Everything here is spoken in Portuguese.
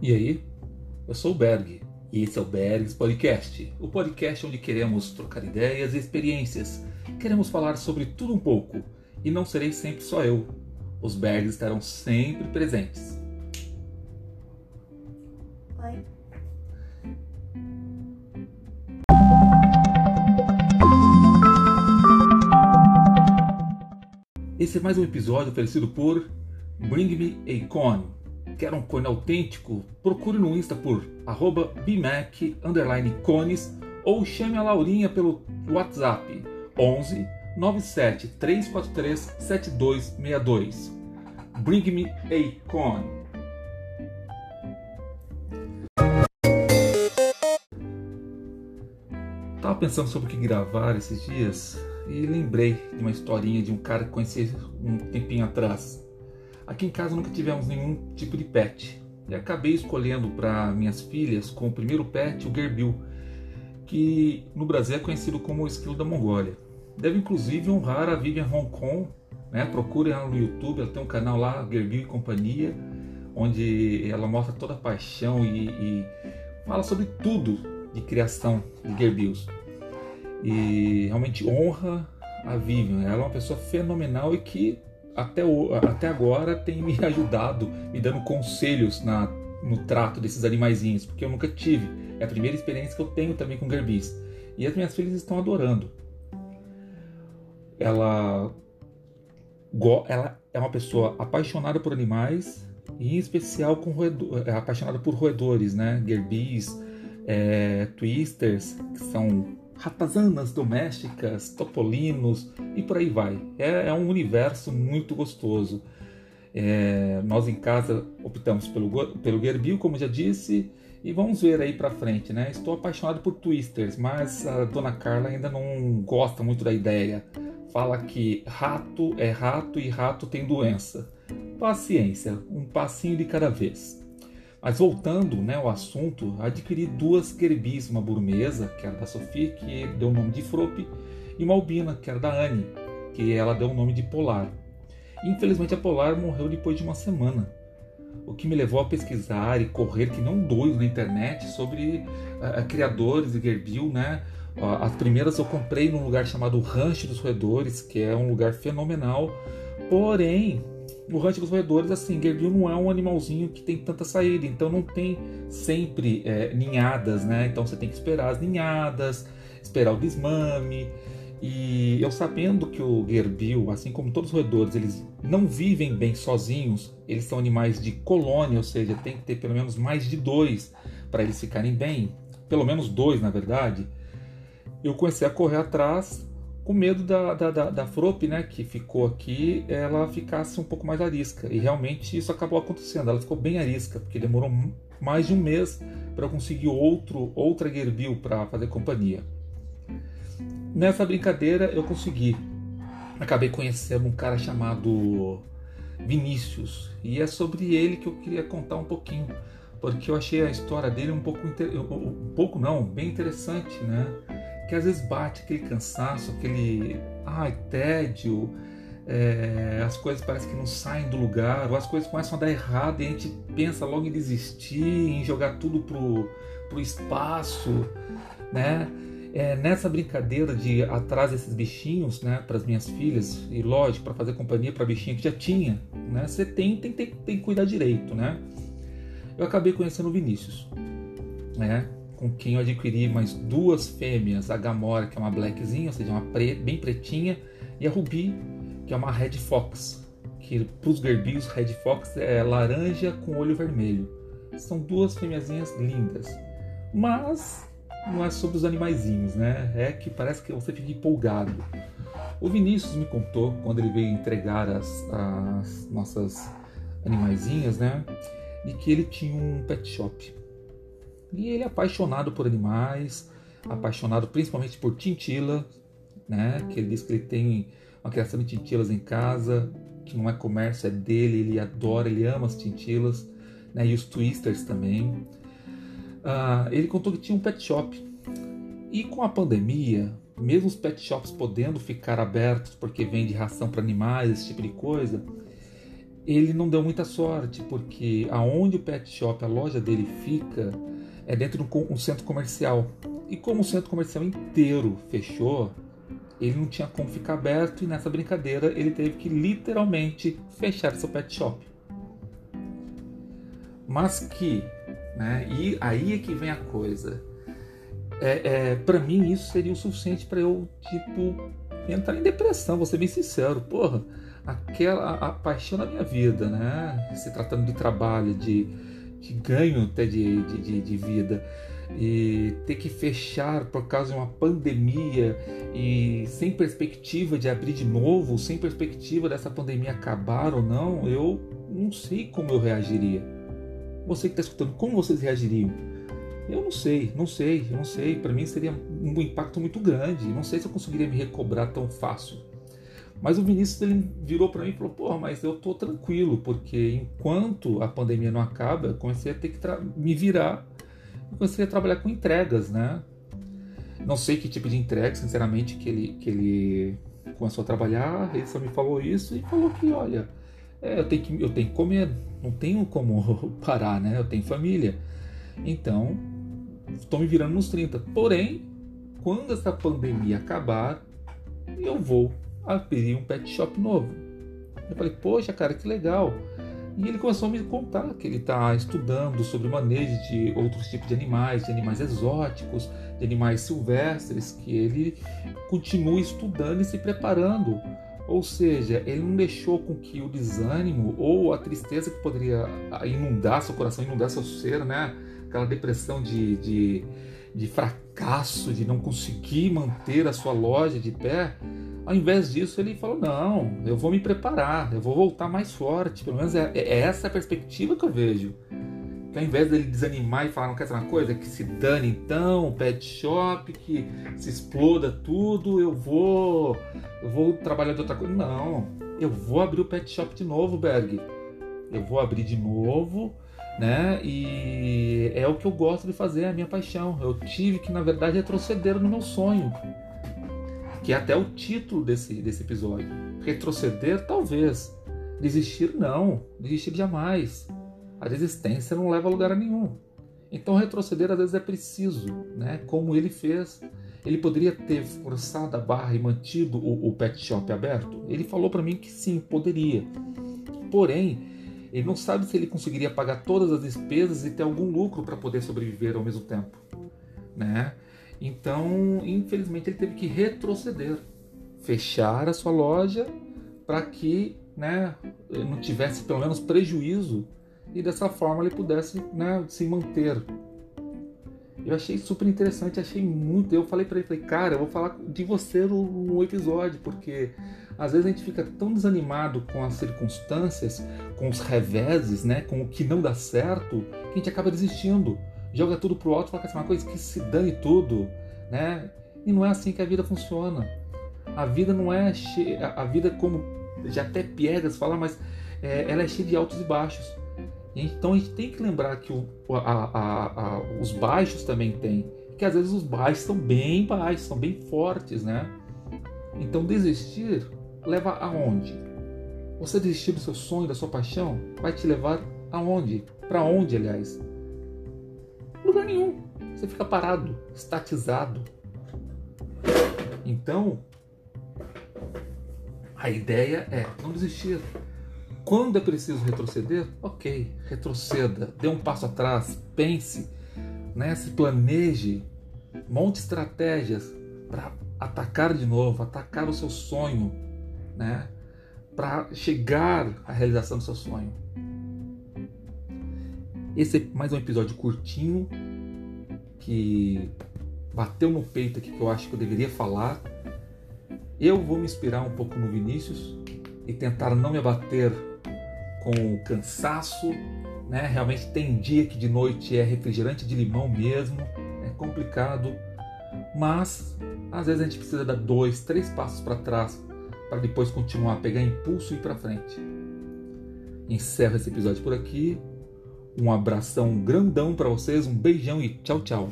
E aí? Eu sou o Berg e esse é o Bergs Podcast, o podcast onde queremos trocar ideias e experiências. Queremos falar sobre tudo um pouco e não serei sempre só eu. Os Bergs estarão sempre presentes. Oi. Esse é mais um episódio oferecido por Bring Me a Cone. Quer um cone autêntico? Procure no Insta por arroba bmac cones ou chame a Laurinha pelo WhatsApp 11 97 343 7262. Bring Me a Cone. Tava pensando sobre o que gravar esses dias e lembrei de uma historinha de um cara que conheci um tempinho atrás. Aqui em casa nunca tivemos nenhum tipo de pet. E acabei escolhendo para minhas filhas como primeiro pet o Gerbil, que no Brasil é conhecido como o esquilo da Mongólia. Deve inclusive honrar a Vivian Hong Kong, né? procure ela no YouTube, ela tem um canal lá, Gerbil e Companhia, onde ela mostra toda a paixão e, e fala sobre tudo de criação de Gerbils e realmente honra a Vivian. Ela é uma pessoa fenomenal e que até, o, até agora tem me ajudado, me dando conselhos na, no trato desses animaizinhos, porque eu nunca tive. É a primeira experiência que eu tenho também com gerbis. E as minhas filhas estão adorando. Ela, ela é uma pessoa apaixonada por animais e em especial com roedor, é apaixonada por roedores, né? Gerbis, é, twisters, que são ratazanas domésticas, topolinos e por aí vai. É, é um universo muito gostoso. É, nós em casa optamos pelo, pelo Gerbil, como já disse, e vamos ver aí pra frente, né? Estou apaixonado por twisters, mas a dona Carla ainda não gosta muito da ideia. Fala que rato é rato e rato tem doença. Paciência, um passinho de cada vez. Mas voltando né, ao assunto, adquiri duas querbis, uma burmesa, que era da Sofia, que deu o nome de Frope, e uma albina, que era da Anne, que ela deu o nome de Polar. infelizmente a Polar morreu depois de uma semana, o que me levou a pesquisar e correr que não doido na internet sobre uh, criadores de Gerbil, né? Uh, as primeiras eu comprei num lugar chamado Rancho dos Roedores, que é um lugar fenomenal, porém no rancho dos roedores, assim, Gerbil não é um animalzinho que tem tanta saída, então não tem sempre é, ninhadas, né? Então você tem que esperar as ninhadas, esperar o desmame. E eu sabendo que o Gerbil, assim como todos os roedores, eles não vivem bem sozinhos, eles são animais de colônia, ou seja, tem que ter pelo menos mais de dois para eles ficarem bem, pelo menos dois na verdade. Eu comecei a correr atrás com medo da, da, da, da Frop, né, que ficou aqui, ela ficasse um pouco mais arisca. E realmente isso acabou acontecendo. Ela ficou bem arisca, porque demorou mais de um mês para conseguir outro, outra Gerbil para fazer companhia. Nessa brincadeira eu consegui. Acabei conhecendo um cara chamado Vinícius. E é sobre ele que eu queria contar um pouquinho. Porque eu achei a história dele um pouco, um pouco não, bem interessante, né? Que às vezes bate aquele cansaço, aquele ai, tédio, é, as coisas parecem que não saem do lugar, ou as coisas começam a dar errado e a gente pensa logo em desistir, em jogar tudo pro, pro espaço, né? É, nessa brincadeira de atrás desses bichinhos, né, para as minhas filhas, e lógico, para fazer companhia para bichinho que já tinha, né? Você tem, tem, tem, tem que cuidar direito, né? Eu acabei conhecendo o Vinícius, né? Com quem eu adquiri mais duas fêmeas, a Gamora, que é uma blackzinha, ou seja, uma pre bem pretinha, e a Ruby, que é uma Red Fox, que para os gerbios Red Fox é laranja com olho vermelho. São duas fêmeazinhas lindas, mas não é sobre os animaizinhos, né? É que parece que você fica empolgado. O Vinícius me contou quando ele veio entregar as, as nossas animaizinhas, né? De que ele tinha um pet shop e ele é apaixonado por animais, apaixonado principalmente por tintila, né? Que ele diz que ele tem uma criação de tintilas em casa, que não é comércio, é dele, ele adora, ele ama as tintilas, né? E os twisters também. Ah, ele contou que tinha um pet shop. E com a pandemia, mesmo os pet shops podendo ficar abertos porque vende ração para animais, esse tipo de coisa, ele não deu muita sorte, porque aonde o pet shop, a loja dele fica, é dentro de um centro comercial. E como o centro comercial inteiro fechou, ele não tinha como ficar aberto e nessa brincadeira ele teve que literalmente fechar seu pet shop. Mas que, né? E aí é que vem a coisa. É, é para mim isso seria o suficiente para eu tipo entrar em depressão. Vou ser bem sincero, porra, aquela a, a paixão da minha vida, né? Se tratando de trabalho, de, de ganho até de, de, de, vida e ter que fechar por causa de uma pandemia e sem perspectiva de abrir de novo, sem perspectiva dessa pandemia acabar ou não, eu não sei como eu reagiria. Você que está escutando, como vocês reagiriam? Eu não sei, não sei, eu não sei. Para mim seria um impacto muito grande. Não sei se eu conseguiria me recobrar tão fácil. Mas o Vinícius ele virou para mim e falou: Porra, mas eu tô tranquilo, porque enquanto a pandemia não acaba, eu comecei a ter que me virar e comecei a trabalhar com entregas, né? Não sei que tipo de entrega, sinceramente, que ele, que ele começou a trabalhar. Ele só me falou isso e falou que, olha, é, eu, tenho que, eu tenho que comer, não tenho como parar, né? Eu tenho família. Então, estou me virando nos 30. Porém, quando essa pandemia acabar, eu vou abrir um pet shop novo. Eu falei, poxa, cara, que legal. E ele começou a me contar que ele está estudando sobre manejo de outros tipos de animais, de animais exóticos, de animais silvestres, que ele continua estudando e se preparando. Ou seja, ele não deixou com que o desânimo ou a tristeza que poderia inundar seu coração, inundar seu ser, né? aquela depressão de, de, de fracasso, de não conseguir manter a sua loja de pé, ao invés disso, ele falou: não, eu vou me preparar, eu vou voltar mais forte. Pelo menos é, é essa a perspectiva que eu vejo. Que ao invés dele desanimar e falar, não quer saber uma coisa? Que se dane então, pet shop, que se exploda tudo, eu vou. Eu vou trabalhar de outra coisa. Não, eu vou abrir o pet shop de novo, Berg. Eu vou abrir de novo, né? E é o que eu gosto de fazer, é a minha paixão. Eu tive que, na verdade, retroceder no meu sonho que é até o título desse, desse episódio. Retroceder, talvez. Desistir, não. Desistir jamais. A desistência não leva a lugar nenhum. Então, retroceder às vezes é preciso, né? como ele fez. Ele poderia ter forçado a barra e mantido o, o pet shop aberto? Ele falou para mim que sim, poderia. Porém, ele não sabe se ele conseguiria pagar todas as despesas e ter algum lucro para poder sobreviver ao mesmo tempo. Né? Então, infelizmente, ele teve que retroceder, fechar a sua loja para que né, não tivesse pelo menos prejuízo e dessa forma ele pudesse né, se manter. Eu achei super interessante, achei muito. Eu falei para ele, falei, cara, eu vou falar de você no, episódio, porque às vezes a gente fica tão desanimado com as circunstâncias, com os reveses, né, com o que não dá certo, que a gente acaba desistindo joga tudo pro alto e fala que é uma coisa que se dane tudo, né? E não é assim que a vida funciona. A vida não é cheia, a vida como já até piegas fala, mas é, ela é cheia de altos e baixos. Então a gente tem que lembrar que o, a, a, a, os baixos também tem, que às vezes os baixos são bem baixos, são bem fortes, né? Então desistir leva aonde? Você desistir do seu sonho, da sua paixão, vai te levar aonde? Para onde, aliás? Nenhum. Você fica parado, estatizado. Então, a ideia é não desistir. Quando é preciso retroceder, ok, retroceda, dê um passo atrás, pense, né, se planeje, monte estratégias para atacar de novo, atacar o seu sonho, né, para chegar à realização do seu sonho. Esse é mais um episódio curtinho que bateu no peito aqui que eu acho que eu deveria falar. Eu vou me inspirar um pouco no Vinícius e tentar não me abater com o cansaço, né? Realmente tem dia que de noite é refrigerante de limão mesmo, é complicado, mas às vezes a gente precisa dar dois, três passos para trás para depois continuar, pegar impulso e ir para frente. Encerro esse episódio por aqui. Um abração grandão para vocês, um beijão e tchau, tchau.